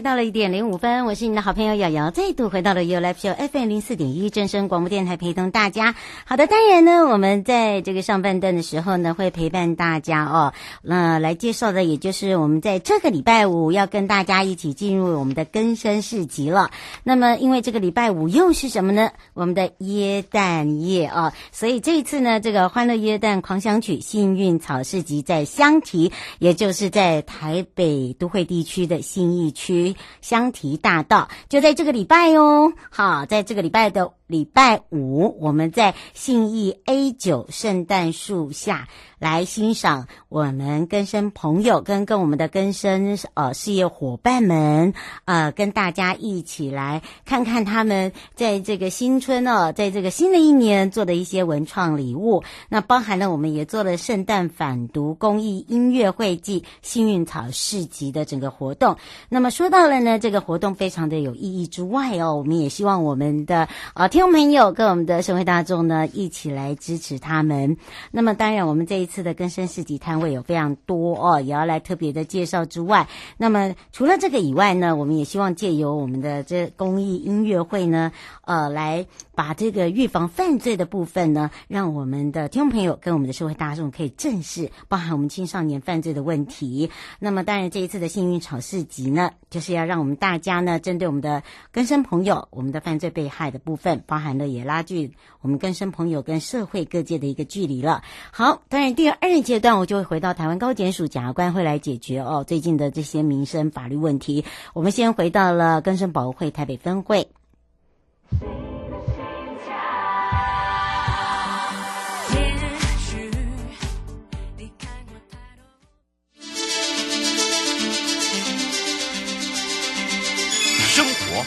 到了一点零五分，我是你的好朋友瑶瑶，再度回到了 You Live Show FM 零四点一正声广播电台，陪同大家。好的，当然呢，我们在这个上半段的时候呢，会陪伴大家哦。那来介绍的，也就是我们在这个礼拜五要跟大家一起进入我们的更生市集了。那么，因为这个礼拜五又是什么呢？我们的耶诞夜哦，所以这一次呢，这个欢乐耶诞狂想曲幸运草市集在香堤，也就是在台北都会地区的信义区。香缇大道就在这个礼拜哦，好，在这个礼拜的礼拜五，我们在信义 A 九圣诞树下。来欣赏我们更生朋友跟跟我们的更生呃事业伙伴们呃跟大家一起来看看他们在这个新春哦，在这个新的一年做的一些文创礼物。那包含了我们也做了圣诞反毒公益音乐会暨幸运草市集的整个活动。那么说到了呢，这个活动非常的有意义之外哦，我们也希望我们的呃听众朋友跟我们的社会大众呢一起来支持他们。那么当然，我们这一次。的更生市集摊位有非常多哦，也要来特别的介绍之外，那么除了这个以外呢，我们也希望借由我们的这公益音乐会呢，呃，来把这个预防犯罪的部分呢，让我们的听众朋友跟我们的社会大众可以正视，包含我们青少年犯罪的问题。那么当然这一次的幸运草市集呢，就是要让我们大家呢，针对我们的更生朋友，我们的犯罪被害的部分，包含了也拉近我们更生朋友跟社会各界的一个距离了。好，当然第。二阶段，我就会回到台湾高检署检察官会来解决哦最近的这些民生法律问题。我们先回到了更生保护会台北分会。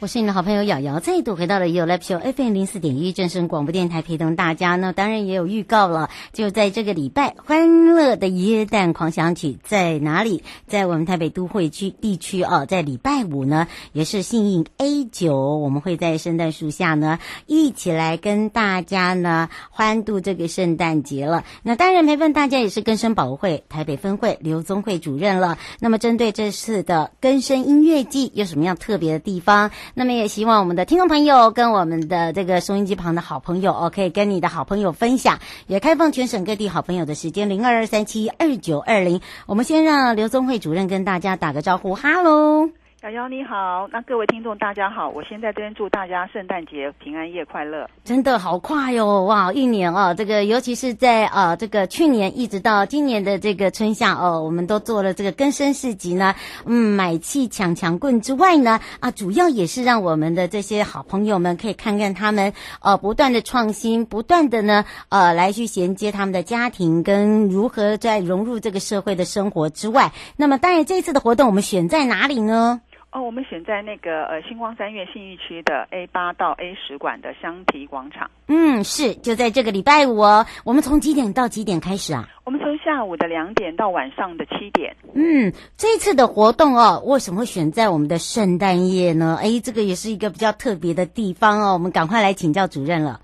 我是你的好朋友瑶瑶，再度回到了 You Live Show FM 零四点一正声广播电台，陪同大家呢。当然也有预告了，就在这个礼拜，欢乐的耶诞狂想曲在哪里？在我们台北都会区地区哦，在礼拜五呢，也是幸运 A 九，我们会在圣诞树下呢，一起来跟大家呢欢度这个圣诞节了。那当然陪伴大家也是更生保会台北分会刘宗慧主任了。那么针对这次的更生音乐季，有什么样特别的地方？那么也希望我们的听众朋友跟我们的这个收音机旁的好朋友哦，可以跟你的好朋友分享，也开放全省各地好朋友的时间零二二三七二九二零。我们先让刘宗慧主任跟大家打个招呼，哈喽。瑶瑶你好，那各位听众大家好，我先在这边祝大家圣诞节平安夜快乐。真的好快哟，哇，一年哦，这个尤其是在呃这个去年一直到今年的这个春夏哦，我们都做了这个更生市集呢，嗯，买气抢强棍之外呢，啊，主要也是让我们的这些好朋友们可以看看他们呃不断的创新，不断的呢呃来去衔接他们的家庭跟如何在融入这个社会的生活之外，那么当然这次的活动我们选在哪里呢？哦，我们选在那个呃星光三月信义区的 A 八到 A 十馆的香堤广场。嗯，是就在这个礼拜五哦。我们从几点到几点开始啊？我们从下午的两点到晚上的七点。嗯，这一次的活动哦，为什么会选在我们的圣诞夜呢？哎，这个也是一个比较特别的地方哦。我们赶快来请教主任了。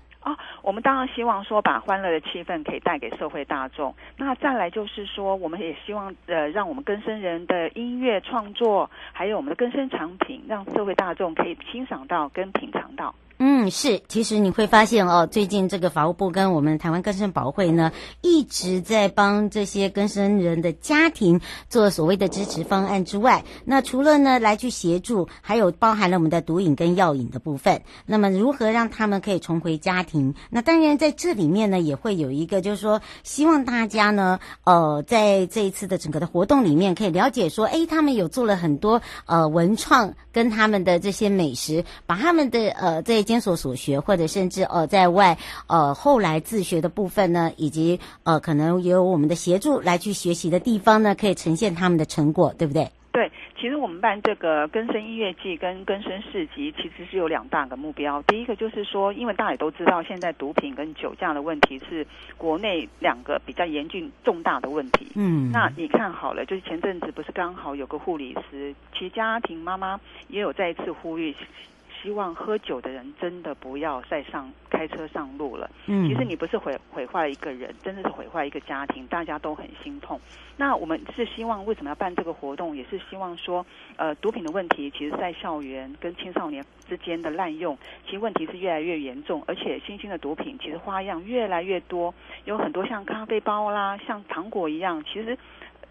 我们当然希望说，把欢乐的气氛可以带给社会大众。那再来就是说，我们也希望呃，让我们更生人的音乐创作，还有我们的更生产品，让社会大众可以欣赏到跟品尝到。嗯，是，其实你会发现哦，最近这个法务部跟我们台湾更生保会呢，一直在帮这些更生人的家庭做所谓的支持方案之外，那除了呢来去协助，还有包含了我们的毒瘾跟药瘾的部分。那么如何让他们可以重回家庭？那当然在这里面呢，也会有一个就是说，希望大家呢，呃，在这一次的整个的活动里面，可以了解说，诶，他们有做了很多呃文创跟他们的这些美食，把他们的呃在监所所学，或者甚至呃在外呃后来自学的部分呢，以及呃可能有我们的协助来去学习的地方呢，可以呈现他们的成果，对不对？对，其实我们办这个根生音乐季跟根生市集，其实是有两大个目标。第一个就是说，因为大家也都知道，现在毒品跟酒驾的问题是国内两个比较严峻重大的问题。嗯，那你看好了，就是前阵子不是刚好有个护理师，其家庭妈妈也有再一次呼吁。希望喝酒的人真的不要再上开车上路了。嗯，其实你不是毁毁坏了一个人，真的是毁坏一个家庭，大家都很心痛。那我们是希望为什么要办这个活动？也是希望说，呃，毒品的问题，其实在校园跟青少年之间的滥用，其实问题是越来越严重，而且新兴的毒品其实花样越来越多，有很多像咖啡包啦，像糖果一样，其实。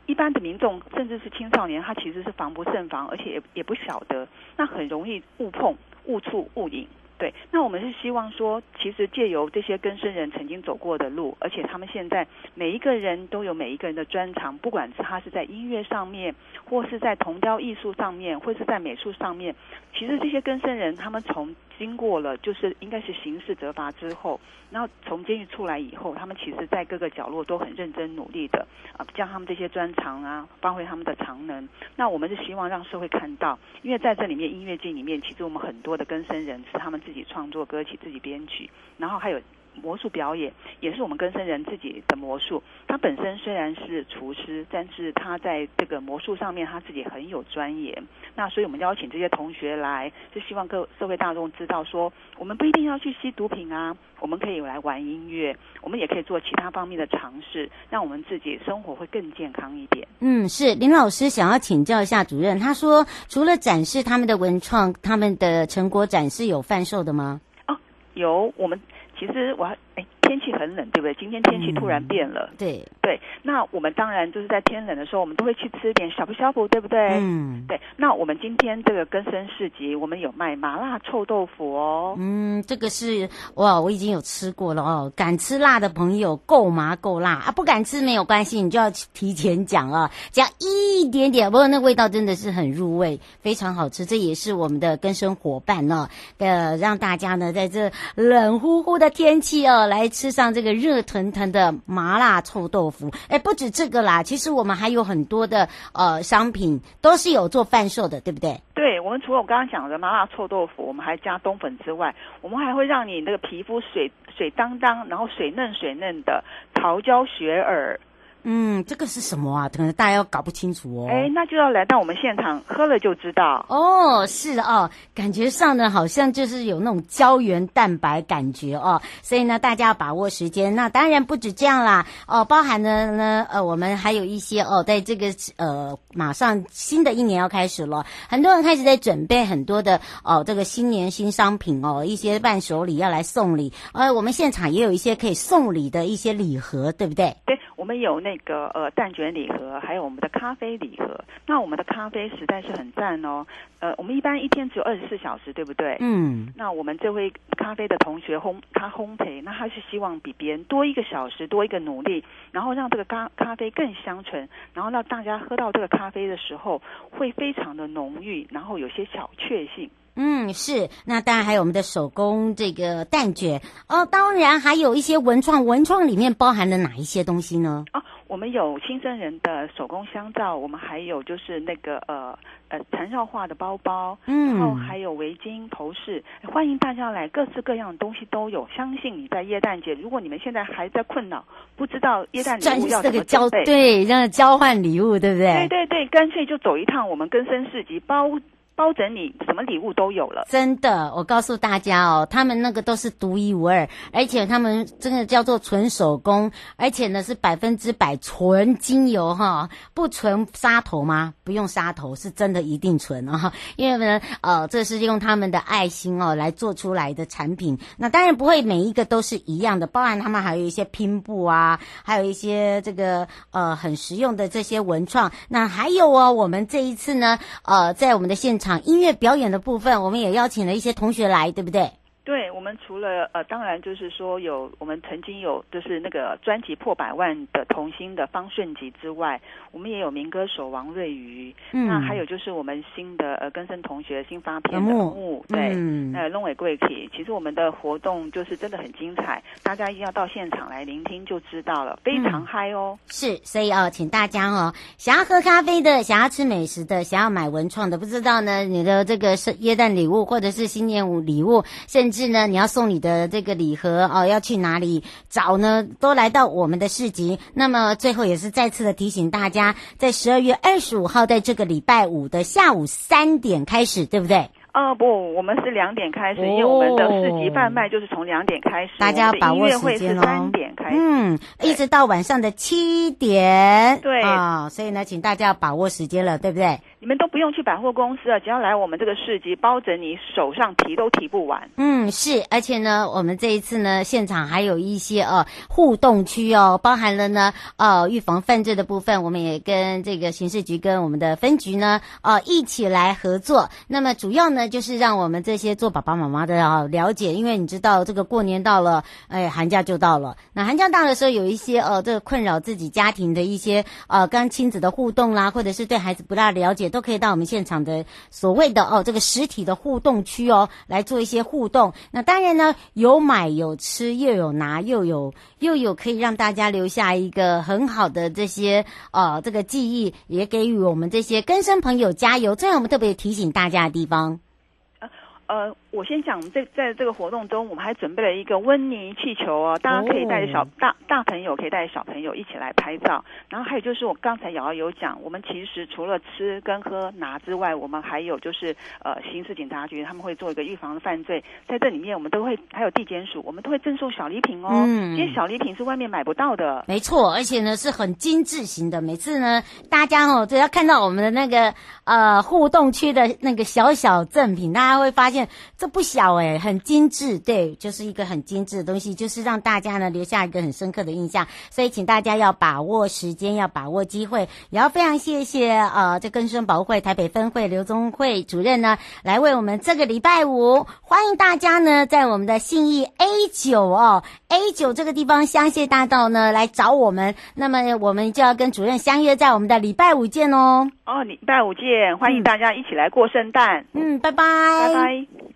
一般的民众，甚至是青少年，他其实是防不胜防，而且也也不晓得，那很容易误碰、误触、误引。对，那我们是希望说，其实借由这些跟生人曾经走过的路，而且他们现在每一个人都有每一个人的专长，不管是他是在音乐上面，或是在铜雕艺术上面，或是在美术上面，其实这些跟生人他们从经过了就是应该是刑事责罚之后，然后从监狱出来以后，他们其实在各个角落都很认真努力的啊，将他们这些专长啊发挥他们的长能。那我们是希望让社会看到，因为在这里面音乐界里面，其实我们很多的更生人是他们。自己创作歌曲，自己编曲，然后还有魔术表演，也是我们根生人自己的魔术。他本身虽然是厨师，但是他在这个魔术上面他自己很有钻研。那所以我们邀请这些同学来，是希望各社会大众知道说，我们不一定要去吸毒品啊，我们可以来玩音乐，我们也可以做其他方面的尝试，让我们自己生活会更健康一点。嗯，是林老师想要请教一下主任，他说除了展示他们的文创，他们的成果展示有贩售的吗？哦，有，我们其实我还哎。天气很冷，对不对？今天天气突然变了。嗯、对对，那我们当然就是在天冷的时候，我们都会去吃点小不小补，对不对？嗯，对。那我们今天这个根生市集，我们有卖麻辣臭豆腐哦。嗯，这个是哇，我已经有吃过了哦。敢吃辣的朋友，够麻够辣啊！不敢吃没有关系，你就要提前讲啊，讲一点点。不过那味道真的是很入味，非常好吃。这也是我们的根生伙伴呢，呃，让大家呢在这冷乎乎的天气哦来。吃上这个热腾腾的麻辣臭豆腐。哎，不止这个啦，其实我们还有很多的呃商品都是有做贩售的，对不对？对，我们除了我刚刚讲的麻辣臭豆腐，我们还加冬粉之外，我们还会让你那个皮肤水水当当，然后水嫩水嫩的桃胶雪耳。嗯，这个是什么啊？可能大家要搞不清楚哦。哎，那就要来到我们现场喝了就知道哦。是哦，感觉上呢，好像就是有那种胶原蛋白感觉哦。所以呢，大家要把握时间。那当然不止这样啦，哦，包含了呢，呃，我们还有一些哦，在这个呃，马上新的一年要开始了，很多人开始在准备很多的哦，这个新年新商品哦，一些伴手礼要来送礼。呃，我们现场也有一些可以送礼的一些礼盒，对不对？对，我们有那。个呃蛋卷礼盒，还有我们的咖啡礼盒。那我们的咖啡实在是很赞哦。呃，我们一般一天只有二十四小时，对不对？嗯。那我们这位咖啡的同学烘他烘焙，那他是希望比别人多一个小时，多一个努力，然后让这个咖咖啡更香醇，然后让大家喝到这个咖啡的时候会非常的浓郁，然后有些小确幸。嗯，是。那当然还有我们的手工这个蛋卷哦，当然还有一些文创，文创里面包含了哪一些东西呢？哦。我们有新生人的手工香皂，我们还有就是那个呃呃缠绕画的包包，嗯，然后还有围巾、头饰，欢迎大家来，各式各样的东西都有。相信你在耶诞节，如果你们现在还在困扰，不知道耶诞礼物要怎么交，对，让交换礼物，对不对？对对对，干脆就走一趟我们根生市集包。包整你什么礼物都有了，真的，我告诉大家哦，他们那个都是独一无二，而且他们真的叫做纯手工，而且呢是百分之百纯精油哈，不纯杀头吗？不用杀头，是真的一定纯啊，因为呢，呃，这是用他们的爱心哦来做出来的产品，那当然不会每一个都是一样的，包含他们还有一些拼布啊，还有一些这个呃很实用的这些文创，那还有哦，我们这一次呢，呃，在我们的现场。场音乐表演的部分，我们也邀请了一些同学来，对不对？对，我们除了呃，当然就是说有我们曾经有就是那个专辑破百万的童星的方顺吉之外，我们也有民歌手王瑞瑜，嗯，那还有就是我们新的呃根生同学新发片的木，对，嗯，呃龙尾贵体，其实我们的活动就是真的很精彩，大家一定要到现场来聆听就知道了，非常嗨哦。嗯、是，所以哦，请大家哦，想要喝咖啡的，想要吃美食的，想要买文创的，不知道呢，你的这个是耶诞礼物或者是新年礼物，甚至。是呢，你要送你的这个礼盒哦，要去哪里找呢？都来到我们的市集。那么最后也是再次的提醒大家，在十二月二十五号，在这个礼拜五的下午三点开始，对不对？哦不，我们是两点开始，哦，因为我们的市集贩卖就是从两点开始，大家要把握时间哦。三点开始，嗯，一直到晚上的七点，对啊，哦，所以呢，请大家要把握时间了，对不对？你们都不用去百货公司了，只要来我们这个市集，包着你手上提都提不完。嗯，是，而且呢，我们这一次呢，现场还有一些呃互动区哦，包含了呢呃预防犯罪的部分，我们也跟这个刑事局跟我们的分局呢呃一起来合作。那么主要呢就是让我们这些做爸爸妈妈的啊了解，因为你知道这个过年到了，哎，寒假就到了。那寒假到的时候，有一些呃这个困扰自己家庭的一些呃跟亲子的互动啦，或者是对孩子不大了解。都可以到我们现场的所谓的哦，这个实体的互动区哦，来做一些互动。那当然呢，有买有吃，又有拿，又有又有可以让大家留下一个很好的这些呃这个记忆，也给予我们这些更生朋友加油。这样我们特别提醒大家的地方。呃，我先讲，在在这个活动中，我们还准备了一个温妮气球哦，大家可以带着小、oh. 大大朋友，可以带着小朋友一起来拍照。然后还有就是，我刚才瑶瑶有讲，我们其实除了吃跟喝拿之外，我们还有就是呃，刑事警察局他们会做一个预防犯罪，在这里面我们都会还有地检署，我们都会赠送小礼品哦。嗯，这些小礼品是外面买不到的，没错，而且呢是很精致型的。每次呢，大家哦只要看到我们的那个呃互动区的那个小小赠品，大家会发现。这不小哎，很精致，对，就是一个很精致的东西，就是让大家呢留下一个很深刻的印象。所以，请大家要把握时间，要把握机会。也要非常谢谢呃，这根生保护会台北分会刘宗会主任呢，来为我们这个礼拜五欢迎大家呢，在我们的信义 A 九哦 A 九这个地方香榭大道呢来找我们。那么，我们就要跟主任相约在我们的礼拜五见哦。哦，礼拜五见，欢迎大家一起来过圣诞。嗯，拜拜，拜拜。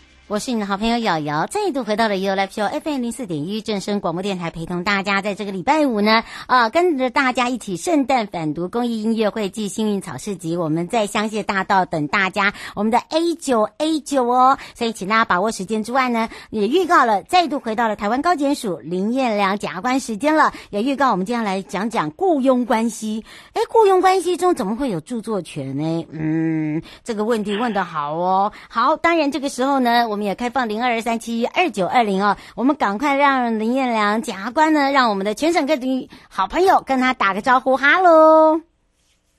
我是你的好朋友瑶瑶，再度回到了 You Live Show FM 零四点一正声广播电台，陪同大家在这个礼拜五呢，啊，跟着大家一起圣诞反毒公益音乐会暨幸运草市集，我们在香榭大道等大家，我们的 A 九 A 九哦，所以请大家把握时间之外呢，也预告了再度回到了台湾高检署林彦良检察官时间了，也预告我们接下来讲讲雇佣关系。哎，雇佣关系中怎么会有著作权呢？嗯，这个问题问得好哦。好，当然这个时候呢，我们。也开放零二二三七二九二零哦，我们赶快让林彦良检察官呢，让我们的全省各地好朋友跟他打个招呼，哈喽。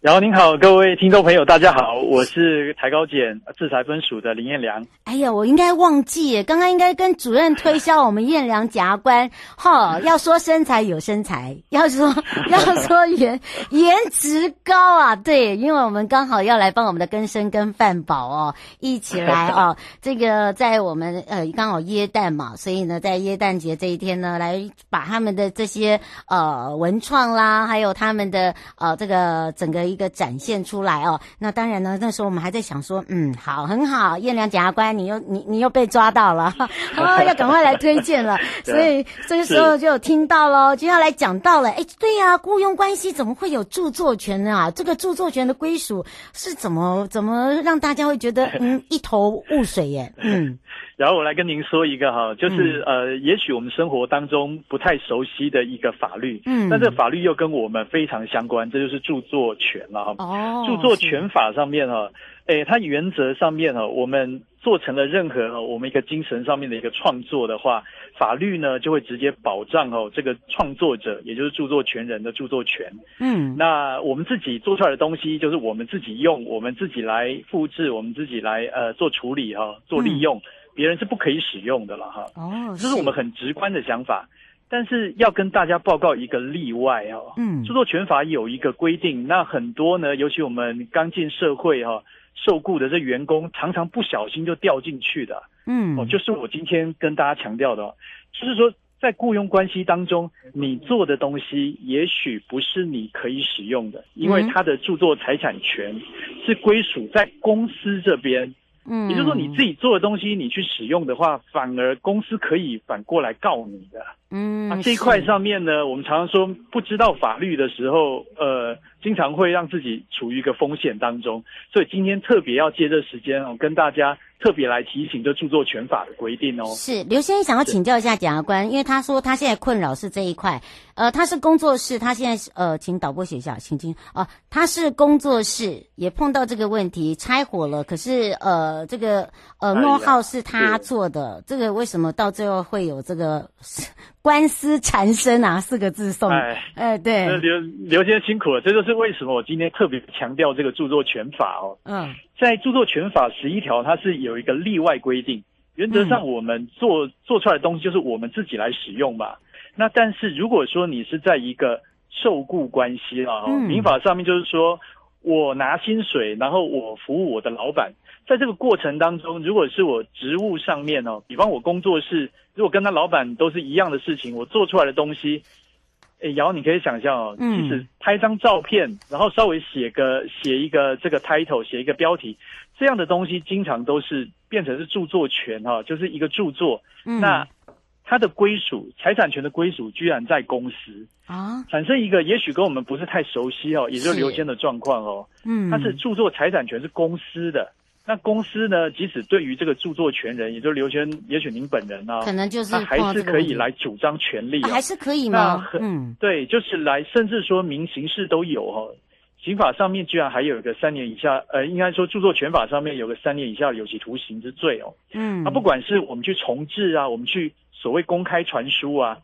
然后您好，各位听众朋友，大家好，我是台高检制裁分署的林彦良。哎呀，我应该忘记，刚刚应该跟主任推销我们彦良检察官。哈，要说身材有身材，要说 要说颜颜值高啊，对，因为我们刚好要来帮我们的根生跟范宝哦一起来哦，这个在我们呃刚好耶诞嘛，所以呢，在耶诞节这一天呢，来把他们的这些呃文创啦，还有他们的呃这个整个。一个展现出来哦，那当然呢，那时候我们还在想说，嗯，好，很好，燕良检察官，你又你你又被抓到了，哦，要赶快来推荐了，所以这个时候就有听到喽，就要来讲到了，哎，对呀，啊，雇佣关系怎么会有著作权呢？啊，这个著作权的归属是怎么怎么让大家会觉得嗯一头雾水耶？嗯。然后我来跟您说一个哈，就是呃，也许我们生活当中不太熟悉的一个法律，嗯，但这个法律又跟我们非常相关，这就是著作权了哈。哦，著作权法上面哈，诶，它原则上面哈，我们做成了任何我们一个精神上面的一个创作的话，法律呢就会直接保障哦这个创作者，也就是著作权人的著作权。嗯，那我们自己做出来的东西，就是我们自己用，我们自己来复制，我们自己来呃做处理哈，做利用。嗯别人是不可以使用的了哈，哦，这是我们很直观的想法，但是要跟大家报告一个例外哦，嗯，著作权法有一个规定，那很多呢，尤其我们刚进社会哈，受雇的这员工常常不小心就掉进去的，嗯，哦，就是我今天跟大家强调的，就是说在雇佣关系当中，你做的东西也许不是你可以使用的，因为它的著作财产权是归属在公司这边。嗯，也就是说，你自己做的东西，你去使用的话，反而公司可以反过来告你的。嗯，啊，这一块上面呢，我们常常说不知道法律的时候，呃，经常会让自己处于一个风险当中。所以今天特别要借这时间哦，跟大家。特别来提醒这著作权法的规定哦。是刘先生想要请教一下检察官，因为他说他现在困扰是这一块。呃，他是工作室，他现在呃，请导播写一下，请听啊，他是工作室也碰到这个问题，拆伙了。可是呃，这个呃，know how 是他做的，这个为什么到最后会有这个 官司缠身啊？四个字送哎哎，对，刘刘先生辛苦了，这就是为什么我今天特别强调这个著作权法哦。嗯。在著作权法十一条，它是有一个例外规定。原则上，我们做做出来的东西就是我们自己来使用嘛。那但是如果说你是在一个受雇关系啊，民法上面就是说我拿薪水，然后我服务我的老板，在这个过程当中，如果是我职务上面哦，比方我工作室，如果跟他老板都是一样的事情，我做出来的东西。哎，然后你可以想象哦，即使拍张照片，嗯、然后稍微写个写一个这个 title，写一个标题，这样的东西经常都是变成是著作权哈，就是一个著作。嗯、那它的归属，财产权的归属，居然在公司啊，产生一个也许跟我们不是太熟悉哦，也就是刘谦的状况哦。嗯，它是著作财产权是公司的。那公司呢？即使对于这个著作权人，也就是刘先，也许您本人啊，可能就是他还是可以来主张权利，啊啊，还是可以吗？嗯，对，就是来，甚至说明刑事都有哦。刑法上面居然还有一个三年以下，呃，应该说著作权法上面有个三年以下有期徒刑之罪哦。嗯，那不管是我们去重制啊，我们去所谓公开传输啊，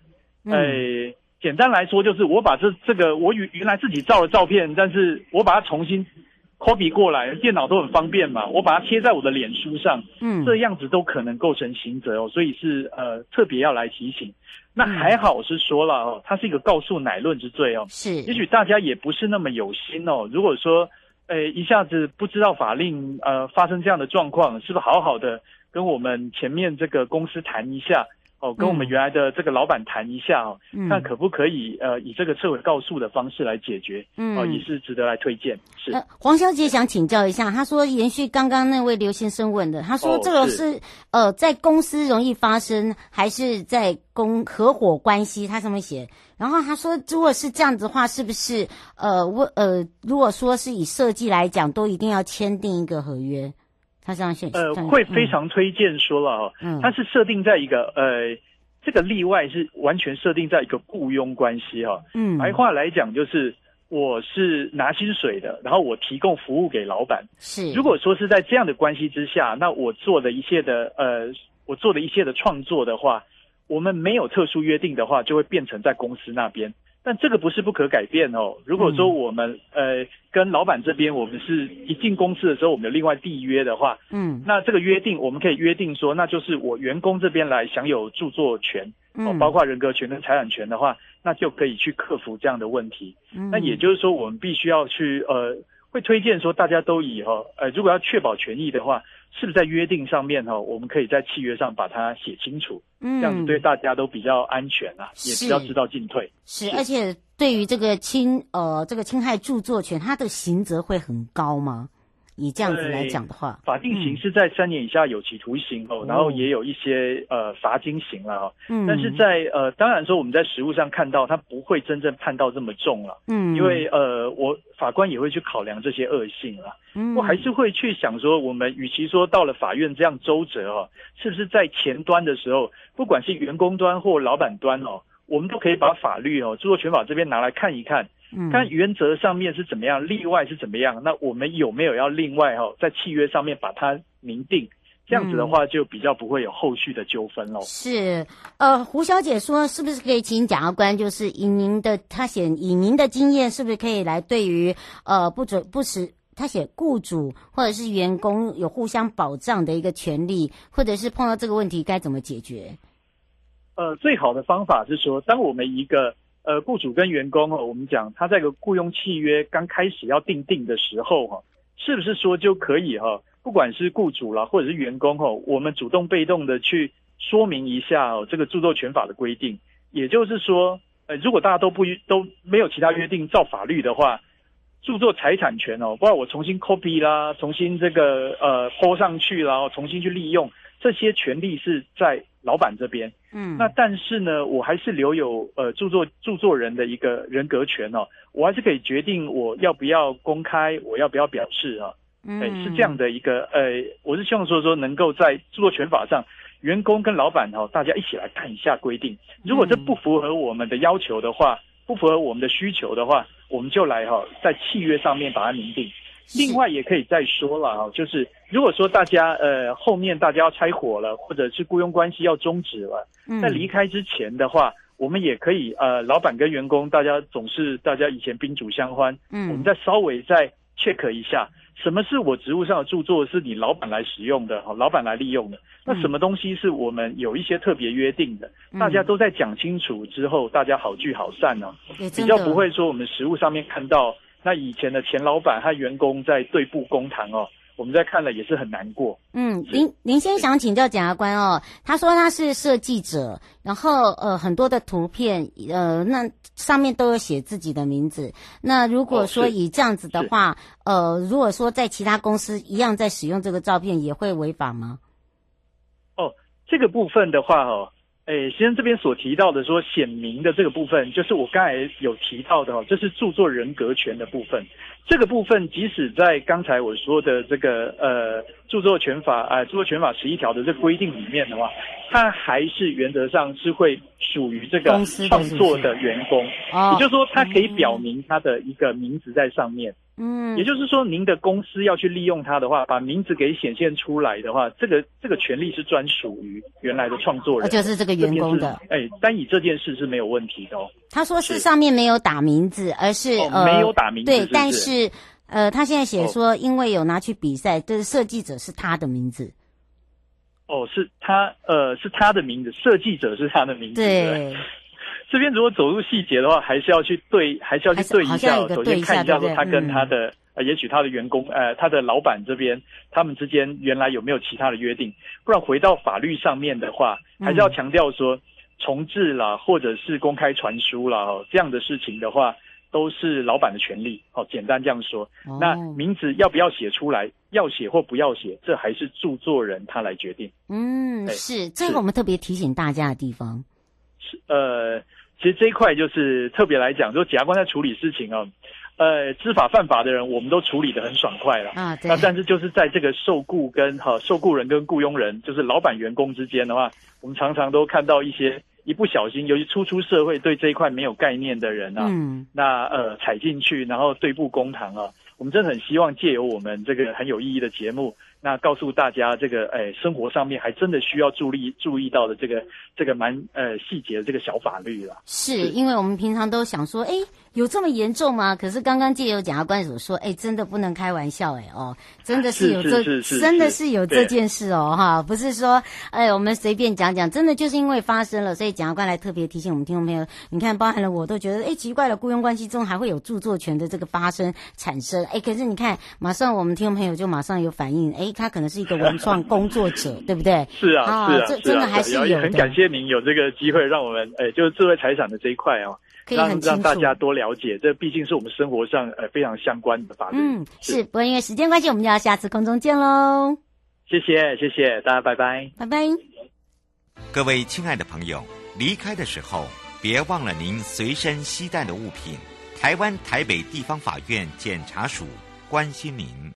呃，嗯，简单来说就是我把这这个我原原来自己照的照片，但是我把它重新。Copy 过来，电脑都很方便嘛，我把它贴在我的脸书上，嗯，这样子都可能构成刑责哦，所以是呃特别要来提醒。那还好是说了哦，它是一个告诉乃论之罪哦，是，也许大家也不是那么有心哦。如果说，呃，一下子不知道法令，呃，发生这样的状况，是不是好好的跟我们前面这个公司谈一下？哦，跟我们原来的这个老板谈一下哦，嗯、看可不可以呃以这个撤回告诉的方式来解决，嗯，哦，也是值得来推荐。是，呃、黄小姐想请教一下，她说延续刚刚那位刘先生问的，她说这个是，呃在公司容易发生，还是在公合伙关系？她上面写，然后她说如果是这样子的话，是不是呃我呃如果说是以设计来讲，都一定要签订一个合约？他这样写，呃，会非常推荐说了哦，嗯，它是设定在一个呃，这个例外是完全设定在一个雇佣关系哈，嗯，白话来讲就是我是拿薪水的，然后我提供服务给老板，是，如果说是在这样的关系之下，那我做的一切的呃，我做的一切的创作的话，我们没有特殊约定的话，就会变成在公司那边。但这个不是不可改变哦。如果说我们、嗯、呃跟老板这边，我们是一进公司的时候，我们有另外缔约的话，嗯，那这个约定我们可以约定说，那就是我员工这边来享有著作权，哦，包括人格权跟财产权的话，那就可以去克服这样的问题。嗯，那也就是说，我们必须要去呃。会推荐说，大家都以哈，呃，如果要确保权益的话，是不是在约定上面哈，我们可以在契约上把它写清楚，嗯，这样子对大家都比较安全啊，也比较知道进退。是，是，而且对于这个侵呃这个侵害著作权，它的刑责会很高吗？以这样子来讲的话，法定刑是在三年以下有期徒刑哦，嗯、然后也有一些呃罚金刑了哈。嗯，但是在呃当然说我们在实务上看到，他不会真正判到这么重了。嗯，因为呃我法官也会去考量这些恶性了。嗯，我还是会去想说，我们与其说到了法院这样周折哦，是不是在前端的时候，不管是员工端或老板端哦，我们都可以把法律哦，著作权法这边拿来看一看。嗯，看原则上面是怎么样，例外是怎么样？那我们有没有要另外哈，在契约上面把它明定？这样子的话，就比较不会有后续的纠纷喽。是，呃，胡小姐说，是不是可以请检察官，就是以您的他写以您的经验，是不是可以来对于呃不准不实他写雇主或者是员工有互相保障的一个权利，或者是碰到这个问题该怎么解决？呃，最好的方法是说，当我们一个。呃，雇主跟员工哈，我们讲他在个雇佣契约刚开始要订定的时候哈，是不是说就可以哈，不管是雇主啦，或者是员工哈，我们主动被动的去说明一下哦，这个著作权法的规定，也就是说，呃，如果大家都不都没有其他约定，照法律的话，著作财产权哦，不然我重新 copy 啦，重新这个呃 po 上去啦，然后重新去利用这些权利是在。老板这边，嗯，那但是呢，我还是留有呃著作著作人的一个人格权哦，我还是可以决定我要不要公开，我要不要表示啊，嗯，是这样的一个呃，我是希望说说能够在著作权法上，员工跟老板哦，大家一起来看一下规定，如果这不符合我们的要求的话，不符合我们的需求的话，我们就来哈在契约上面把它明定。另外也可以再说了啊，就是如果说大家呃后面大家要拆伙了，或者是雇佣关系要终止了，在离开之前的话，我们也可以呃老板跟员工大家总是大家以前宾主相欢，嗯，我们再稍微再 check 一下，什么是我职务上的著作是你老板来使用的，哈，老板来利用的，那什么东西是我们有一些特别约定的，大家都在讲清楚之后，大家好聚好散呢，比较不会说我们实物上面看到。那以前的前老板和员工在对簿公堂哦，我们在看了也是很难过。嗯，您您先想请教检察官哦，他说他是设计者，然后呃很多的图片呃那上面都有写自己的名字。那如果说以这样子的话，哦、呃如果说在其他公司一样在使用这个照片，也会违法吗？哦，这个部分的话哦。哎，先生这边所提到的说显明的这个部分，就是我刚才有提到的哦，这是著作人格权的部分。这个部分即使在刚才我说的这个呃著作权法啊、呃、著作权法十一条的这个规定里面的话，它还是原则上是会属于这个创作的员工，也就是说，它可以表明他的一个名字在上面。嗯，也就是说，您的公司要去利用它的话，把名字给显现出来的话，这个这个权利是专属于原来的创作人，就是这个员工的。哎，单以这件事是没有问题的哦。他说是上面没有打名字，而是、哦、呃没有打名字是是，对，但是呃，他现在写说，因为有拿去比赛，这、是、设计者是他的名字。哦，是他，呃，是他的名字，设计者是他的名字。对。对这边如果走入细节的话，还是要去对，还是要去对一下。首先看一下说他跟他的呃，也许他的员工呃，他的老板这边他们之间原来有没有其他的约定？不然回到法律上面的话，还是要强调说重置啦，或者是公开传输啦，哦，这样的事情的话。都是老板的权利，哦，简单这样说。哦、那名字要不要写出来？要写或不要写，这还是著作人他来决定。嗯，是，这个我们特别提醒大家的地方。是，呃，其实这一块就是特别来讲，说检察官在处理事情啊，呃，知法犯法的人，我们都处理的很爽快了啊。那但是就是在这个受雇跟哈受雇人跟雇佣人，就是老板员工之间的话，我们常常都看到一些。一不小心，尤其初出社会，对这一块没有概念的人啊，嗯，那呃踩进去，然后对簿公堂啊，我们真的很希望借由我们这个很有意义的节目。那告诉大家，这个哎，生活上面还真的需要注意注意到的这个这个蛮呃细节的这个小法律了。是，是因为我们平常都想说，哎，有这么严重吗？可是刚刚借由检察官所说，哎，真的不能开玩笑，哎哦，真的是有这，真的是有这件事哦，哈，不是说哎我们随便讲讲，真的就是因为发生了，所以检察官来特别提醒我们听众朋友，你看，包含了我都觉得，哎，奇怪了，雇佣关系中还会有著作权的这个发生产生，哎，可是你看，马上我们听众朋友就马上有反应，哎。他可能是一个文创工作者，对不对？是啊，啊是啊，这真的还是有的。很感谢您有这个机会，让我们诶，就是智慧财产的这一块哦，可以很让大家多了解。这毕竟是我们生活上呃非常相关的法律。嗯，是。是不过因为时间关系，我们就要下次空中见喽。谢谢，谢谢大家，拜拜，拜拜。各位亲爱的朋友，离开的时候别忘了您随身携带的物品。台湾台北地方法院检察署关心您。